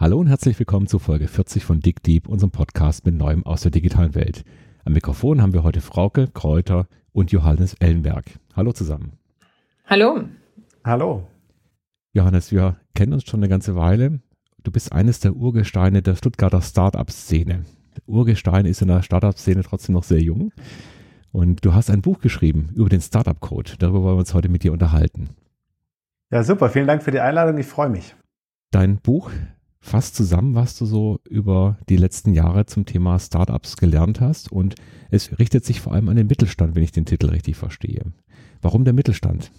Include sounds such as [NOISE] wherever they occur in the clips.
Hallo und herzlich willkommen zu Folge 40 von Dick Deep, unserem Podcast mit Neuem aus der digitalen Welt. Am Mikrofon haben wir heute Frauke Kräuter und Johannes Ellenberg. Hallo zusammen. Hallo. Hallo. Johannes, wir kennen uns schon eine ganze Weile. Du bist eines der Urgesteine der Stuttgarter Startup-Szene. Urgestein ist in der Startup-Szene trotzdem noch sehr jung. Und du hast ein Buch geschrieben über den Startup-Code. Darüber wollen wir uns heute mit dir unterhalten. Ja, super. Vielen Dank für die Einladung. Ich freue mich. Dein Buch fasst zusammen, was du so über die letzten Jahre zum Thema Startups gelernt hast. Und es richtet sich vor allem an den Mittelstand, wenn ich den Titel richtig verstehe. Warum der Mittelstand?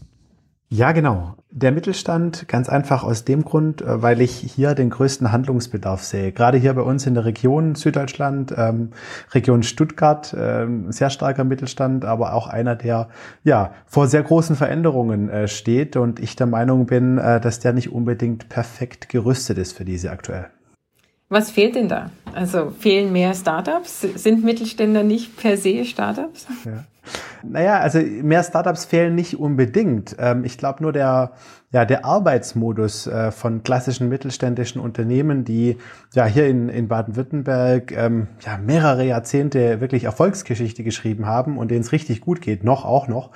Ja, genau. Der Mittelstand ganz einfach aus dem Grund, äh, weil ich hier den größten Handlungsbedarf sehe. Gerade hier bei uns in der Region Süddeutschland, ähm, Region Stuttgart, ähm, sehr starker Mittelstand, aber auch einer, der ja vor sehr großen Veränderungen äh, steht und ich der Meinung bin, äh, dass der nicht unbedingt perfekt gerüstet ist für diese aktuell. Was fehlt denn da? Also fehlen mehr Startups? Sind Mittelständler nicht per se Startups? Ja. Naja, also mehr Startups fehlen nicht unbedingt. Ähm, ich glaube nur der, ja, der Arbeitsmodus äh, von klassischen mittelständischen Unternehmen, die ja hier in, in Baden-Württemberg ähm, ja, mehrere Jahrzehnte wirklich Erfolgsgeschichte geschrieben haben und denen es richtig gut geht, noch auch noch,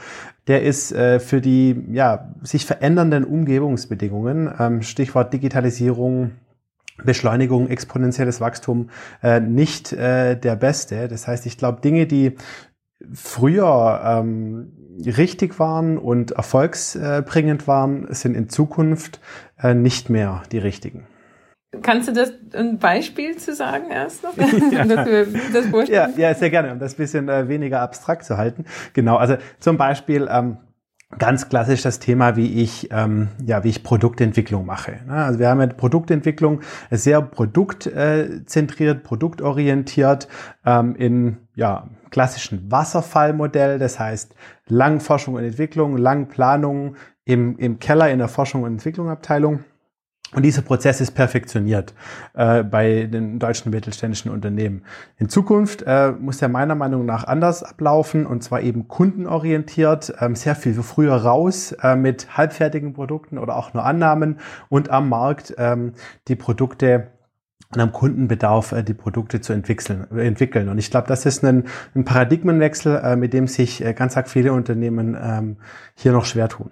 der ist äh, für die ja, sich verändernden Umgebungsbedingungen, ähm, Stichwort Digitalisierung, Beschleunigung, exponentielles Wachstum äh, nicht äh, der beste. Das heißt, ich glaube, Dinge, die früher ähm, richtig waren und erfolgsbringend waren, sind in Zukunft äh, nicht mehr die richtigen. Kannst du das ein Beispiel zu sagen erst noch? [LAUGHS] ja. ja, ja, sehr gerne, um das bisschen äh, weniger abstrakt zu halten. Genau, also zum Beispiel ähm, ganz klassisch das Thema, wie ich, ähm, ja, wie ich Produktentwicklung mache. Also wir haben ja Produktentwicklung sehr produktzentriert, produktorientiert ähm, in ja, klassischen Wasserfallmodell, das heißt lang Forschung und Entwicklung, lang Planung im, im Keller in der Forschung und Entwicklung Abteilung und dieser Prozess ist perfektioniert äh, bei den deutschen mittelständischen Unternehmen. In Zukunft äh, muss er meiner Meinung nach anders ablaufen und zwar eben kundenorientiert, ähm, sehr viel früher raus äh, mit halbfertigen Produkten oder auch nur Annahmen und am Markt ähm, die Produkte und am Kundenbedarf äh, die Produkte zu entwickeln. entwickeln. Und ich glaube, das ist ein, ein Paradigmenwechsel, äh, mit dem sich äh, ganz arg viele Unternehmen ähm, hier noch schwer tun.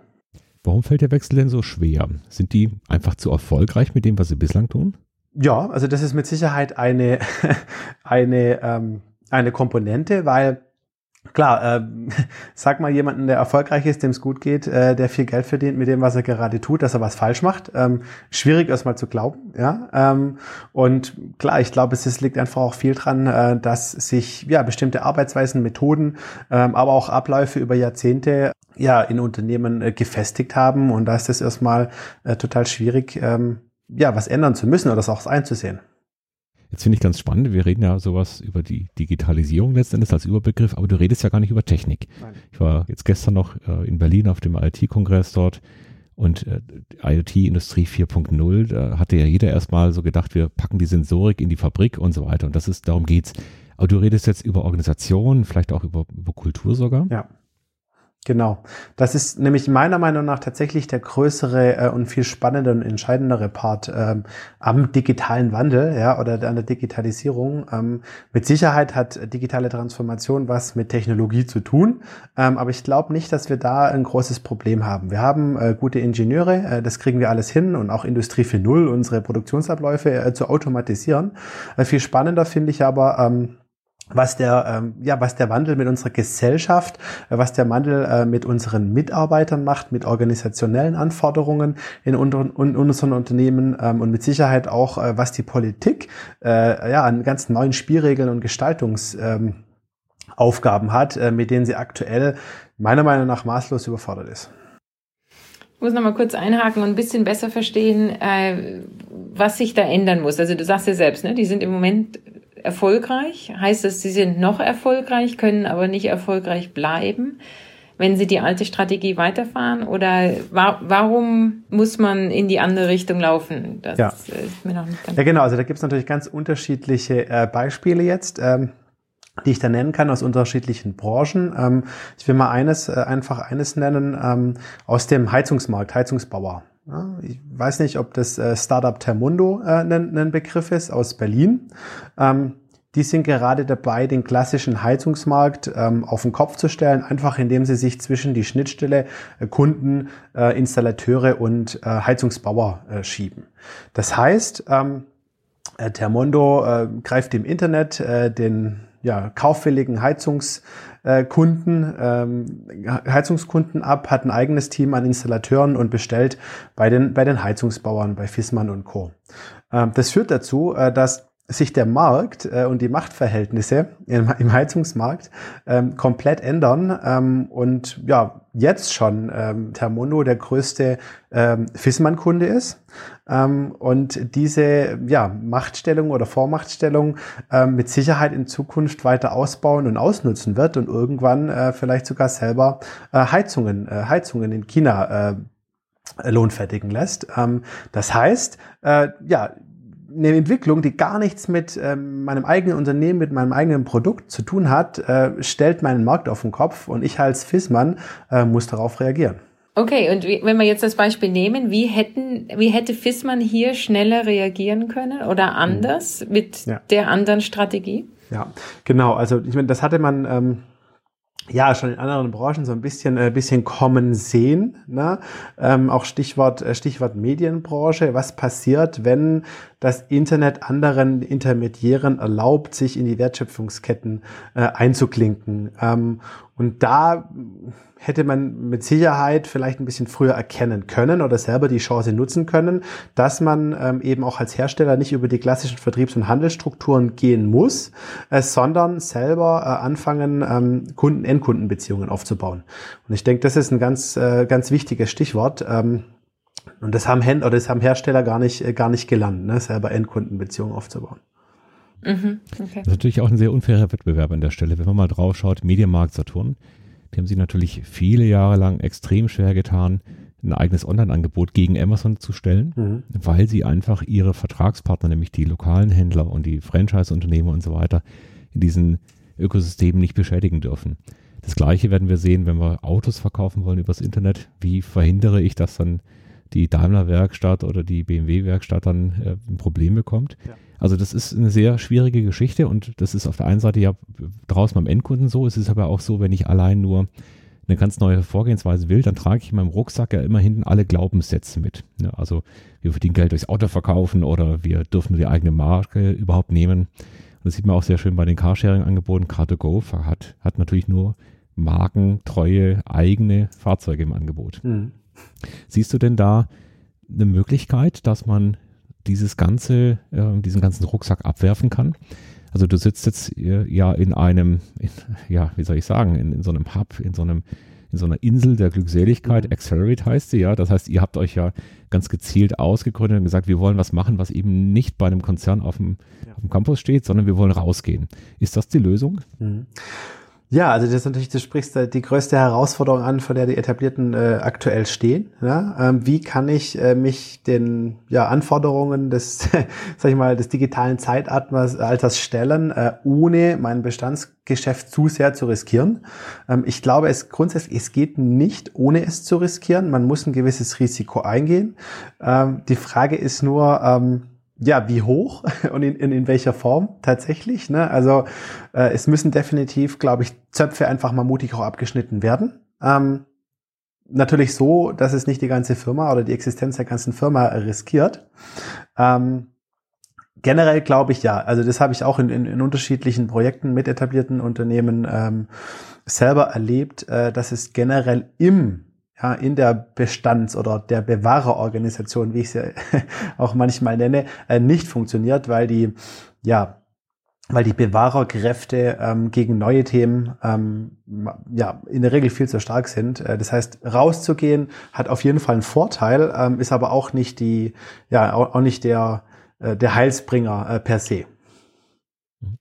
Warum fällt der Wechsel denn so schwer? Sind die einfach zu erfolgreich mit dem, was sie bislang tun? Ja, also das ist mit Sicherheit eine, [LAUGHS] eine, ähm, eine Komponente, weil Klar, äh, [LAUGHS] sag mal jemanden, der erfolgreich ist, dem es gut geht, äh, der viel Geld verdient mit dem, was er gerade tut, dass er was falsch macht. Ähm, schwierig erstmal zu glauben, ja. Ähm, und klar, ich glaube, es, es liegt einfach auch viel dran, äh, dass sich ja bestimmte Arbeitsweisen, Methoden, ähm, aber auch Abläufe über Jahrzehnte ja in Unternehmen äh, gefestigt haben. Und da ist es erstmal äh, total schwierig, ähm, ja, was ändern zu müssen oder das auch einzusehen. Jetzt finde ich ganz spannend, wir reden ja sowas über die Digitalisierung letztendlich als Überbegriff, aber du redest ja gar nicht über Technik. Nein. Ich war jetzt gestern noch äh, in Berlin auf dem IoT-Kongress dort und äh, IoT-Industrie 4.0, da hatte ja jeder erstmal so gedacht, wir packen die Sensorik in die Fabrik und so weiter und das ist, darum geht's. Aber du redest jetzt über Organisation, vielleicht auch über, über Kultur sogar. Ja. Genau. Das ist nämlich meiner Meinung nach tatsächlich der größere äh, und viel spannendere und entscheidendere Part ähm, am digitalen Wandel, ja, oder an der Digitalisierung. Ähm, mit Sicherheit hat digitale Transformation was mit Technologie zu tun, ähm, aber ich glaube nicht, dass wir da ein großes Problem haben. Wir haben äh, gute Ingenieure, äh, das kriegen wir alles hin und auch Industrie 4.0, unsere Produktionsabläufe äh, zu automatisieren. Äh, viel spannender finde ich aber, ähm, was der, ähm, ja, was der Wandel mit unserer Gesellschaft, äh, was der Wandel äh, mit unseren Mitarbeitern macht, mit organisationellen Anforderungen in, unter, in unseren Unternehmen ähm, und mit Sicherheit auch, äh, was die Politik äh, ja, an ganz neuen Spielregeln und Gestaltungsaufgaben ähm, hat, äh, mit denen sie aktuell meiner Meinung nach maßlos überfordert ist. Ich muss noch mal kurz einhaken und ein bisschen besser verstehen, äh, was sich da ändern muss. Also du sagst ja selbst, ne, die sind im Moment erfolgreich? Heißt das, sie sind noch erfolgreich, können aber nicht erfolgreich bleiben, wenn sie die alte Strategie weiterfahren? Oder wa warum muss man in die andere Richtung laufen? Das ja. ist mir noch nicht ganz Ja, genau. Also da gibt es natürlich ganz unterschiedliche äh, Beispiele jetzt. Ähm die ich da nennen kann aus unterschiedlichen Branchen. Ähm, ich will mal eines, äh, einfach eines nennen ähm, aus dem Heizungsmarkt, Heizungsbauer. Ich weiß nicht, ob das äh, Startup Termundo äh, ein, Begriff ist aus Berlin. Ähm, die sind gerade dabei, den klassischen Heizungsmarkt ähm, auf den Kopf zu stellen, einfach indem sie sich zwischen die Schnittstelle äh, Kunden, Installateure und Heizungsbauer schieben. Das heißt, ähm, äh, Termondo greift im Internet den ja, kaufwilligen Heizungskunden, ähm, Heizungskunden ab, hat ein eigenes Team an Installateuren und bestellt bei den, bei den Heizungsbauern, bei Fissmann und Co. Ähm, das führt dazu, äh, dass sich der Markt äh, und die Machtverhältnisse im, im Heizungsmarkt ähm, komplett ändern ähm, und ja, jetzt schon ähm, Thermono der größte ähm, Fissmann-Kunde ist ähm, und diese ja, Machtstellung oder Vormachtstellung ähm, mit Sicherheit in Zukunft weiter ausbauen und ausnutzen wird und irgendwann äh, vielleicht sogar selber äh, Heizungen, äh, Heizungen in China äh, lohnfertigen lässt. Ähm, das heißt, äh, ja, eine Entwicklung, die gar nichts mit ähm, meinem eigenen Unternehmen, mit meinem eigenen Produkt zu tun hat, äh, stellt meinen Markt auf den Kopf und ich als FISMAN äh, muss darauf reagieren. Okay, und wie, wenn wir jetzt das Beispiel nehmen, wie hätten, wie hätte FISMAN hier schneller reagieren können oder anders mhm. mit ja. der anderen Strategie? Ja, genau. Also ich meine, das hatte man ähm, ja schon in anderen Branchen so ein bisschen äh, bisschen kommen sehen. Ne? Ähm, auch Stichwort äh, Stichwort Medienbranche. Was passiert, wenn das Internet anderen Intermediären erlaubt, sich in die Wertschöpfungsketten äh, einzuklinken? Ähm, und da hätte man mit Sicherheit vielleicht ein bisschen früher erkennen können oder selber die Chance nutzen können, dass man ähm, eben auch als Hersteller nicht über die klassischen Vertriebs- und Handelsstrukturen gehen muss, äh, sondern selber äh, anfangen, ähm, Kunden-Endkundenbeziehungen aufzubauen. Und ich denke, das ist ein ganz, äh, ganz wichtiges Stichwort. Ähm, und das haben Händler oder das haben Hersteller gar nicht, äh, gar nicht gelernt, ne, selber Endkundenbeziehungen aufzubauen. Mhm, okay. Das ist natürlich auch ein sehr unfairer Wettbewerb an der Stelle. Wenn man mal drauf schaut, Medienmarkt Saturn, die haben sich natürlich viele Jahre lang extrem schwer getan, ein eigenes Online-Angebot gegen Amazon zu stellen, mhm. weil sie einfach ihre Vertragspartner, nämlich die lokalen Händler und die Franchise-Unternehmer und so weiter, in diesen Ökosystemen nicht beschädigen dürfen. Das gleiche werden wir sehen, wenn wir Autos verkaufen wollen übers Internet. Wie verhindere ich, dass dann die Daimler-Werkstatt oder die BMW-Werkstatt dann äh, ein Problem bekommt? Ja. Also das ist eine sehr schwierige Geschichte und das ist auf der einen Seite ja draußen beim Endkunden so, es ist aber auch so, wenn ich allein nur eine ganz neue Vorgehensweise will, dann trage ich in meinem Rucksack ja immer hinten alle Glaubenssätze mit. Ja, also wir verdienen Geld durchs Auto verkaufen oder wir dürfen nur die eigene Marke überhaupt nehmen. Und das sieht man auch sehr schön bei den Carsharing-Angeboten. Car2Go hat, hat natürlich nur markentreue eigene Fahrzeuge im Angebot. Mhm. Siehst du denn da eine Möglichkeit, dass man dieses ganze, äh, diesen ganzen Rucksack abwerfen kann. Also du sitzt jetzt äh, ja in einem, in, ja, wie soll ich sagen, in, in so einem Hub, in so einem, in so einer Insel der Glückseligkeit, mhm. Accelerate heißt sie, ja. Das heißt, ihr habt euch ja ganz gezielt ausgegründet und gesagt, wir wollen was machen, was eben nicht bei einem Konzern auf dem, ja. auf dem Campus steht, sondern wir wollen rausgehen. Ist das die Lösung? Mhm. Ja, also das ist natürlich, du sprichst die größte Herausforderung an, vor der die Etablierten äh, aktuell stehen. Ja? Ähm, wie kann ich äh, mich den ja, Anforderungen des, [LAUGHS] sag ich mal, des digitalen Zeitalters stellen, äh, ohne mein Bestandsgeschäft zu sehr zu riskieren? Ähm, ich glaube, es grundsätzlich, es geht nicht, ohne es zu riskieren. Man muss ein gewisses Risiko eingehen. Ähm, die Frage ist nur, ähm, ja, wie hoch [LAUGHS] und in, in, in welcher Form tatsächlich. Ne? Also äh, es müssen definitiv, glaube ich, Zöpfe einfach mal mutig auch abgeschnitten werden. Ähm, natürlich so, dass es nicht die ganze Firma oder die Existenz der ganzen Firma riskiert. Ähm, generell glaube ich ja. Also das habe ich auch in, in, in unterschiedlichen Projekten mit etablierten Unternehmen ähm, selber erlebt, äh, dass es generell im ja, in der Bestands- oder der Bewahrerorganisation, wie ich sie [LAUGHS] auch manchmal nenne, äh, nicht funktioniert, weil die, ja, weil die Bewahrerkräfte ähm, gegen neue Themen ähm, ja in der Regel viel zu stark sind. Äh, das heißt, rauszugehen hat auf jeden Fall einen Vorteil, ähm, ist aber auch nicht die, ja auch, nicht der äh, der Heilsbringer äh, per se. Mhm.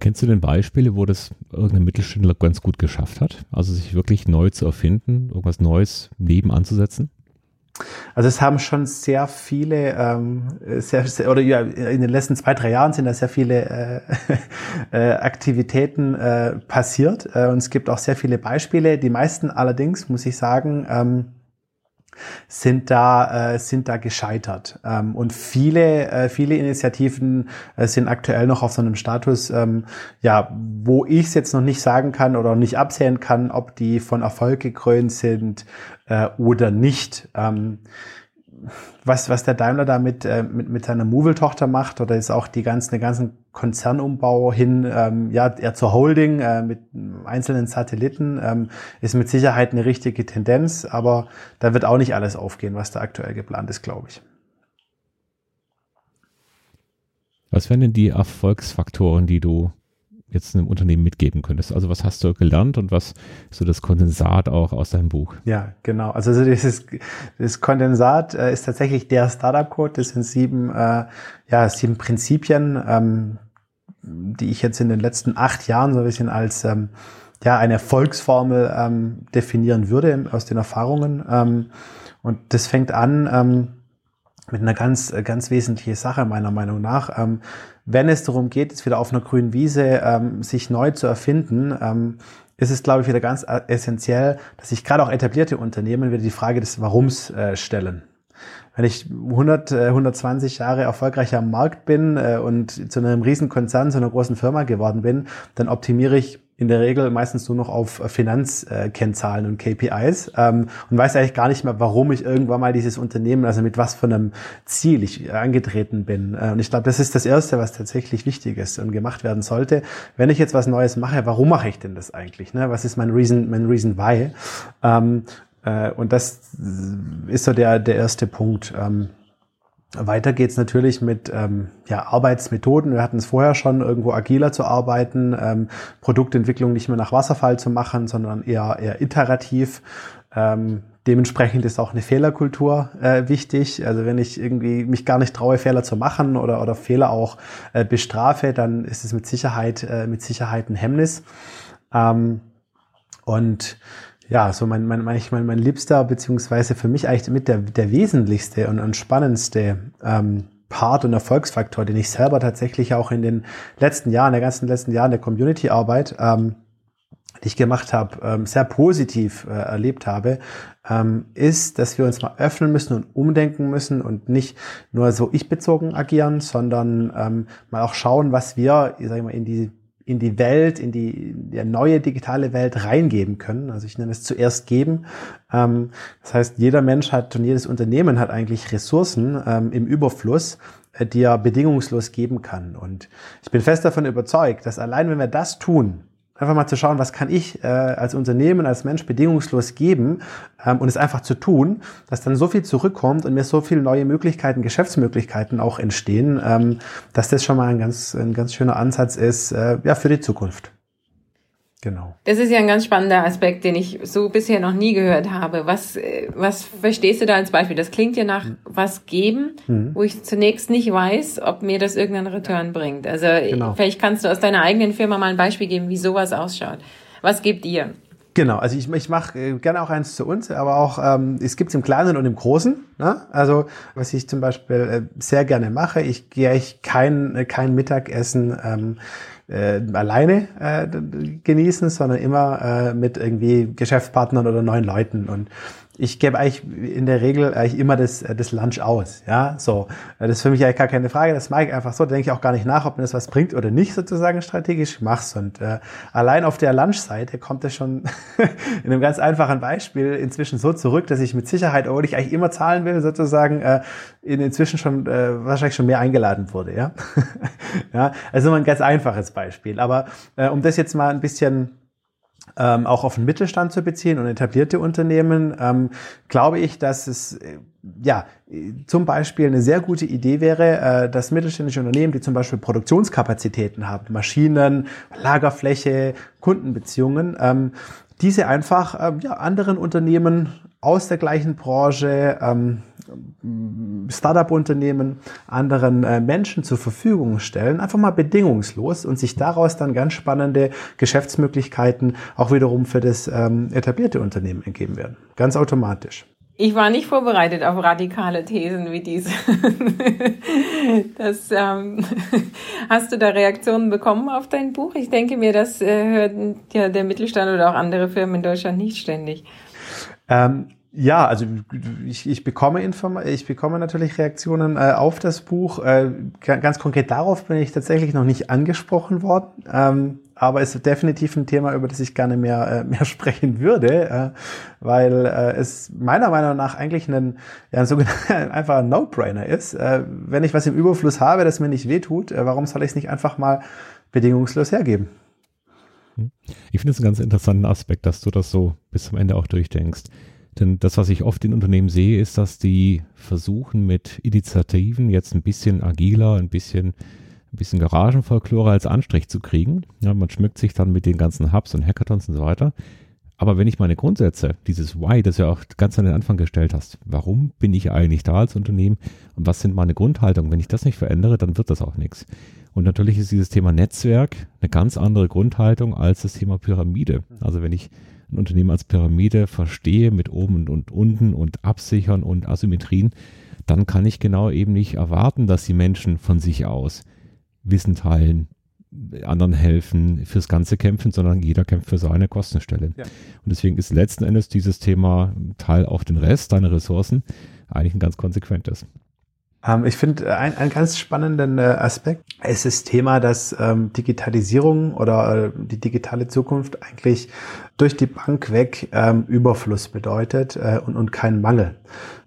Kennst du denn Beispiele, wo das irgendein Mittelständler ganz gut geschafft hat? Also sich wirklich neu zu erfinden, irgendwas Neues nebenanzusetzen? Also es haben schon sehr viele, ähm, sehr, sehr, oder ja, in den letzten zwei, drei Jahren sind da sehr viele äh, [LAUGHS] äh, Aktivitäten äh, passiert äh, und es gibt auch sehr viele Beispiele. Die meisten allerdings, muss ich sagen, ähm, sind da, äh, sind da gescheitert. Ähm, und viele, äh, viele Initiativen äh, sind aktuell noch auf so einem Status, ähm, ja, wo ich es jetzt noch nicht sagen kann oder nicht absehen kann, ob die von Erfolg gekrönt sind äh, oder nicht. Ähm, was, was der Daimler da mit, äh, mit, mit seiner Movil-Tochter macht, oder ist auch die ganzen, den ganzen Konzernumbau hin, ähm, ja, eher zur Holding äh, mit einzelnen Satelliten, ähm, ist mit Sicherheit eine richtige Tendenz, aber da wird auch nicht alles aufgehen, was da aktuell geplant ist, glaube ich. Was wären denn die Erfolgsfaktoren, die du jetzt einem Unternehmen mitgeben könntest? Also was hast du gelernt und was ist so das Kondensat auch aus deinem Buch? Ja, genau. Also dieses, das Kondensat äh, ist tatsächlich der Startup-Code. Das sind sieben, äh, ja, sieben Prinzipien, ähm, die ich jetzt in den letzten acht Jahren so ein bisschen als ähm, ja, eine Erfolgsformel ähm, definieren würde aus den Erfahrungen. Ähm, und das fängt an ähm, mit einer ganz, ganz wesentlichen Sache meiner Meinung nach. Wenn es darum geht, jetzt wieder auf einer grünen Wiese ähm, sich neu zu erfinden, ähm, ist es, glaube ich, wieder ganz äh, essentiell, dass sich gerade auch etablierte Unternehmen wieder die Frage des Warums äh, stellen. Wenn ich 100, 120 äh, Jahre erfolgreicher am Markt bin äh, und zu einem riesen Konzern, zu einer großen Firma geworden bin, dann optimiere ich in der Regel meistens nur noch auf Finanzkennzahlen und KPIs ähm, und weiß eigentlich gar nicht mehr, warum ich irgendwann mal dieses Unternehmen, also mit was für einem Ziel ich angetreten bin. Äh, und ich glaube, das ist das Erste, was tatsächlich wichtig ist und gemacht werden sollte. Wenn ich jetzt was Neues mache, warum mache ich denn das eigentlich? Ne? Was ist mein Reason, mein Reason Why? Ähm, äh, und das ist so der, der erste Punkt. Ähm, weiter geht's natürlich mit ähm, ja, Arbeitsmethoden. Wir hatten es vorher schon, irgendwo agiler zu arbeiten, ähm, Produktentwicklung nicht mehr nach Wasserfall zu machen, sondern eher, eher iterativ. Ähm, dementsprechend ist auch eine Fehlerkultur äh, wichtig. Also wenn ich irgendwie mich gar nicht traue, Fehler zu machen oder, oder Fehler auch äh, bestrafe, dann ist es mit Sicherheit, äh, mit Sicherheit ein Hemmnis. Ähm, und ja, so mein, mein, mein, mein, mein liebster, beziehungsweise für mich eigentlich mit der, der wesentlichste und, und spannendste ähm, Part und Erfolgsfaktor, den ich selber tatsächlich auch in den letzten Jahren, der ganzen letzten Jahren der Community-Arbeit, ähm, die ich gemacht habe, ähm, sehr positiv äh, erlebt habe, ähm, ist, dass wir uns mal öffnen müssen und umdenken müssen und nicht nur so ich-bezogen agieren, sondern ähm, mal auch schauen, was wir, ich sag mal, in die in die Welt, in die, in die neue digitale Welt reingeben können. Also ich nenne es zuerst geben. Ähm, das heißt, jeder Mensch hat und jedes Unternehmen hat eigentlich Ressourcen ähm, im Überfluss, äh, die er bedingungslos geben kann. Und ich bin fest davon überzeugt, dass allein wenn wir das tun, Einfach mal zu schauen, was kann ich äh, als Unternehmen, als Mensch bedingungslos geben ähm, und es einfach zu tun, dass dann so viel zurückkommt und mir so viele neue Möglichkeiten, Geschäftsmöglichkeiten auch entstehen, ähm, dass das schon mal ein ganz, ein ganz schöner Ansatz ist äh, ja, für die Zukunft. Genau. Das ist ja ein ganz spannender Aspekt, den ich so bisher noch nie gehört habe. Was, äh, was verstehst du da als Beispiel? Das klingt ja nach mhm. was geben, mhm. wo ich zunächst nicht weiß, ob mir das irgendeinen Return bringt. Also genau. vielleicht kannst du aus deiner eigenen Firma mal ein Beispiel geben, wie sowas ausschaut. Was gibt dir? Genau, also ich, ich mache äh, gerne auch eins zu uns, aber auch ähm, es gibt es im Kleinen und im Großen. Ne? Also was ich zum Beispiel äh, sehr gerne mache, ich gehe ich kein, äh, kein Mittagessen ähm, äh, alleine äh, genießen, sondern immer äh, mit irgendwie Geschäftspartnern oder neuen Leuten. Und ich gebe eigentlich in der Regel eigentlich immer das, äh, das Lunch aus. Ja, so. Äh, das ist für mich eigentlich gar keine Frage. Das mache ich einfach so. Da denke ich auch gar nicht nach, ob mir das was bringt oder nicht, sozusagen strategisch. Ich mach's. Und äh, allein auf der Lunch-Seite kommt das schon [LAUGHS] in einem ganz einfachen Beispiel inzwischen so zurück, dass ich mit Sicherheit, obwohl ich eigentlich immer zahlen will, sozusagen, äh, in, inzwischen schon äh, wahrscheinlich schon mehr eingeladen wurde. Ja, [LAUGHS] ja also ein ganz einfaches Beispiel. Aber äh, um das jetzt mal ein bisschen ähm, auch auf den Mittelstand zu beziehen und etablierte Unternehmen, ähm, glaube ich, dass es äh, ja zum Beispiel eine sehr gute Idee wäre, äh, dass mittelständische Unternehmen, die zum Beispiel Produktionskapazitäten haben, Maschinen, Lagerfläche, Kundenbeziehungen, ähm, diese einfach ähm, ja, anderen Unternehmen aus der gleichen Branche, ähm, Startup-Unternehmen, anderen äh, Menschen zur Verfügung stellen, einfach mal bedingungslos und sich daraus dann ganz spannende Geschäftsmöglichkeiten auch wiederum für das ähm, etablierte Unternehmen ergeben werden. Ganz automatisch. Ich war nicht vorbereitet auf radikale Thesen wie diese. [LAUGHS] das, ähm, [LAUGHS] hast du da Reaktionen bekommen auf dein Buch? Ich denke mir, das äh, hört ja der Mittelstand oder auch andere Firmen in Deutschland nicht ständig. Ähm, Ja, also ich, ich, bekomme Inform ich bekomme natürlich Reaktionen äh, auf das Buch. Äh, ganz konkret darauf bin ich tatsächlich noch nicht angesprochen worden. Ähm, aber es ist definitiv ein Thema, über das ich gerne mehr, äh, mehr [LAUGHS] sprechen würde, äh, weil äh, es meiner Meinung nach eigentlich ein, ja, ein sogenannter einfach [LAUGHS] ein No-Brainer ist. Äh, wenn ich was im Überfluss habe, das mir nicht wehtut, äh, warum soll ich es nicht einfach mal bedingungslos hergeben? Hm. Ich finde es einen ganz interessanten Aspekt, dass du das so bis zum Ende auch durchdenkst. Denn das, was ich oft in Unternehmen sehe, ist, dass die versuchen mit Initiativen jetzt ein bisschen agiler, ein bisschen, ein bisschen Garagenfolklore als Anstrich zu kriegen. Ja, man schmückt sich dann mit den ganzen Hubs und Hackathons und so weiter. Aber wenn ich meine Grundsätze, dieses Why, das ja auch ganz an den Anfang gestellt hast, warum bin ich eigentlich da als Unternehmen und was sind meine Grundhaltungen, wenn ich das nicht verändere, dann wird das auch nichts. Und natürlich ist dieses Thema Netzwerk eine ganz andere Grundhaltung als das Thema Pyramide. Also wenn ich ein Unternehmen als Pyramide verstehe mit oben und unten und Absichern und Asymmetrien, dann kann ich genau eben nicht erwarten, dass die Menschen von sich aus Wissen teilen, anderen helfen, fürs Ganze kämpfen, sondern jeder kämpft für seine Kostenstelle. Ja. Und deswegen ist letzten Endes dieses Thema Teil auch den Rest deiner Ressourcen eigentlich ein ganz konsequentes. Ähm, ich finde äh, ein, einen ganz spannenden äh, Aspekt ist das Thema, dass ähm, Digitalisierung oder äh, die digitale Zukunft eigentlich durch die Bank weg ähm, Überfluss bedeutet äh, und, und kein Mangel.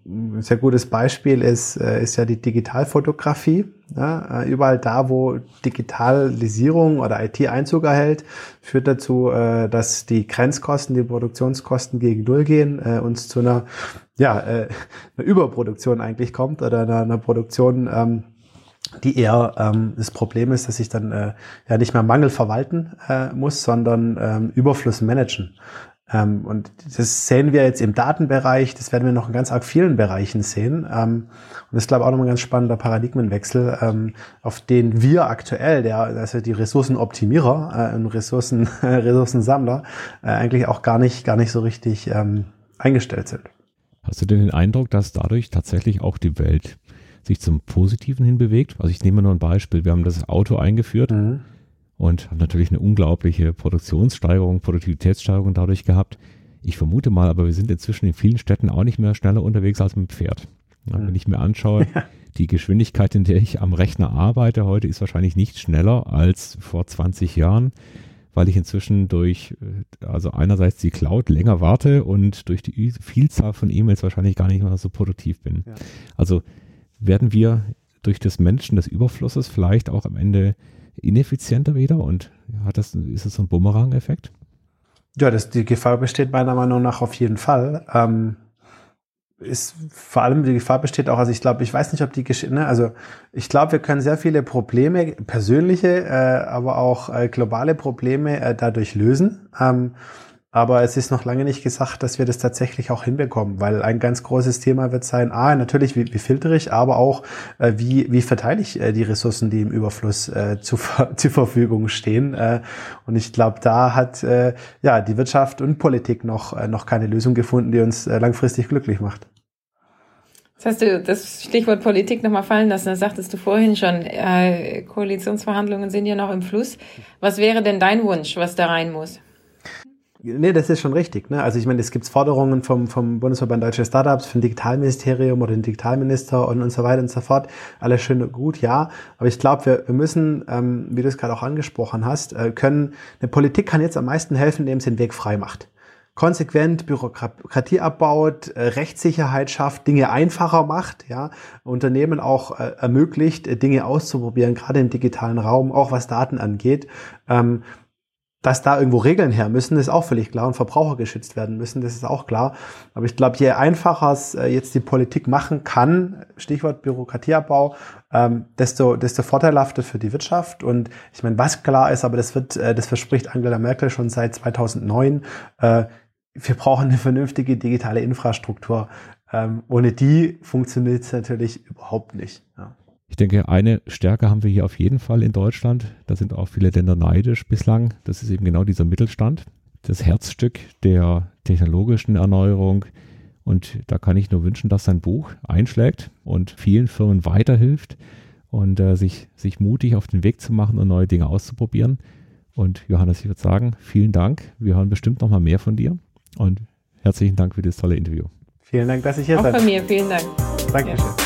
Ein sehr gutes Beispiel ist, äh, ist ja die Digitalfotografie. Ja, äh, überall da, wo Digitalisierung oder IT Einzug erhält, führt dazu, dass die Grenzkosten, die Produktionskosten gegen Null gehen, uns zu einer, ja, äh, [LAUGHS] einer Überproduktion eigentlich kommt oder einer, einer Produktion, ähm, die eher ähm, das Problem ist, dass ich dann äh, ja nicht mehr Mangel verwalten äh, muss, sondern ähm, Überfluss managen. Ähm, und das sehen wir jetzt im Datenbereich, das werden wir noch in ganz arg vielen Bereichen sehen. Ähm, und das ist, glaube ich, auch nochmal ein ganz spannender Paradigmenwechsel, ähm, auf den wir aktuell, der, also die Ressourcenoptimierer äh, und Ressourcen, [LAUGHS] Ressourcensammler, äh, eigentlich auch gar nicht, gar nicht so richtig ähm, eingestellt sind. Hast du denn den Eindruck, dass dadurch tatsächlich auch die Welt sich zum Positiven hin bewegt? Also ich nehme nur ein Beispiel. Wir haben das Auto eingeführt. Mhm und habe natürlich eine unglaubliche Produktionssteigerung, Produktivitätssteigerung dadurch gehabt. Ich vermute mal, aber wir sind inzwischen in vielen Städten auch nicht mehr schneller unterwegs als mit dem Pferd. Ja, wenn ich mir anschaue, [LAUGHS] ja. die Geschwindigkeit, in der ich am Rechner arbeite heute, ist wahrscheinlich nicht schneller als vor 20 Jahren, weil ich inzwischen durch, äh, also einerseits die Cloud länger warte und durch die Vielzahl von E-Mails wahrscheinlich gar nicht mehr so produktiv bin. Ja. Also werden wir durch das Menschen des Überflusses vielleicht auch am Ende ineffizienter wieder und hat das, ist das so ein Bumerang-Effekt? Ja, das, die Gefahr besteht meiner Meinung nach auf jeden Fall. Ähm, ist vor allem die Gefahr besteht auch, also ich glaube, ich weiß nicht, ob die Geschichte, ne, also ich glaube, wir können sehr viele Probleme, persönliche, äh, aber auch äh, globale Probleme äh, dadurch lösen. Ähm, aber es ist noch lange nicht gesagt, dass wir das tatsächlich auch hinbekommen, weil ein ganz großes Thema wird sein, ah, natürlich, wie, wie filtere ich, aber auch, äh, wie, wie verteile ich äh, die Ressourcen, die im Überfluss äh, zu, [LAUGHS] zur Verfügung stehen. Äh, und ich glaube, da hat äh, ja die Wirtschaft und Politik noch, äh, noch keine Lösung gefunden, die uns äh, langfristig glücklich macht. Jetzt hast du das Stichwort Politik nochmal fallen lassen. Da sagtest du vorhin schon, äh, Koalitionsverhandlungen sind ja noch im Fluss. Was wäre denn dein Wunsch, was da rein muss? Nee, das ist schon richtig. Ne? Also ich meine, es gibt Forderungen vom, vom Bundesverband Deutsche Startups, vom Digitalministerium oder den Digitalminister und, und so weiter und so fort. Alles schön und gut, ja. Aber ich glaube, wir, wir müssen, ähm, wie du es gerade auch angesprochen hast, äh, können, eine Politik kann jetzt am meisten helfen, indem sie den Weg frei macht konsequent Bürokratie abbaut, äh, Rechtssicherheit schafft, Dinge einfacher macht, ja, Unternehmen auch äh, ermöglicht, äh, Dinge auszuprobieren, gerade im digitalen Raum, auch was Daten angeht. Ähm, dass da irgendwo Regeln her müssen, ist auch völlig klar und Verbraucher geschützt werden müssen, das ist auch klar. Aber ich glaube, je einfacher es äh, jetzt die Politik machen kann, Stichwort Bürokratieabbau, ähm, desto, desto vorteilhafter für die Wirtschaft. Und ich meine, was klar ist, aber das wird, äh, das verspricht Angela Merkel schon seit 2009, äh, wir brauchen eine vernünftige digitale Infrastruktur. Ähm, ohne die funktioniert es natürlich überhaupt nicht. Ja. Ich denke, eine Stärke haben wir hier auf jeden Fall in Deutschland. Da sind auch viele Länder neidisch bislang. Das ist eben genau dieser Mittelstand, das Herzstück der technologischen Erneuerung. Und da kann ich nur wünschen, dass sein Buch einschlägt und vielen Firmen weiterhilft und äh, sich, sich mutig auf den Weg zu machen und neue Dinge auszuprobieren. Und Johannes, ich würde sagen, vielen Dank. Wir hören bestimmt noch mal mehr von dir und herzlichen Dank für das tolle Interview. Vielen Dank, dass ich hier Auch sein von mir, vielen Dank. Dankeschön. Ja.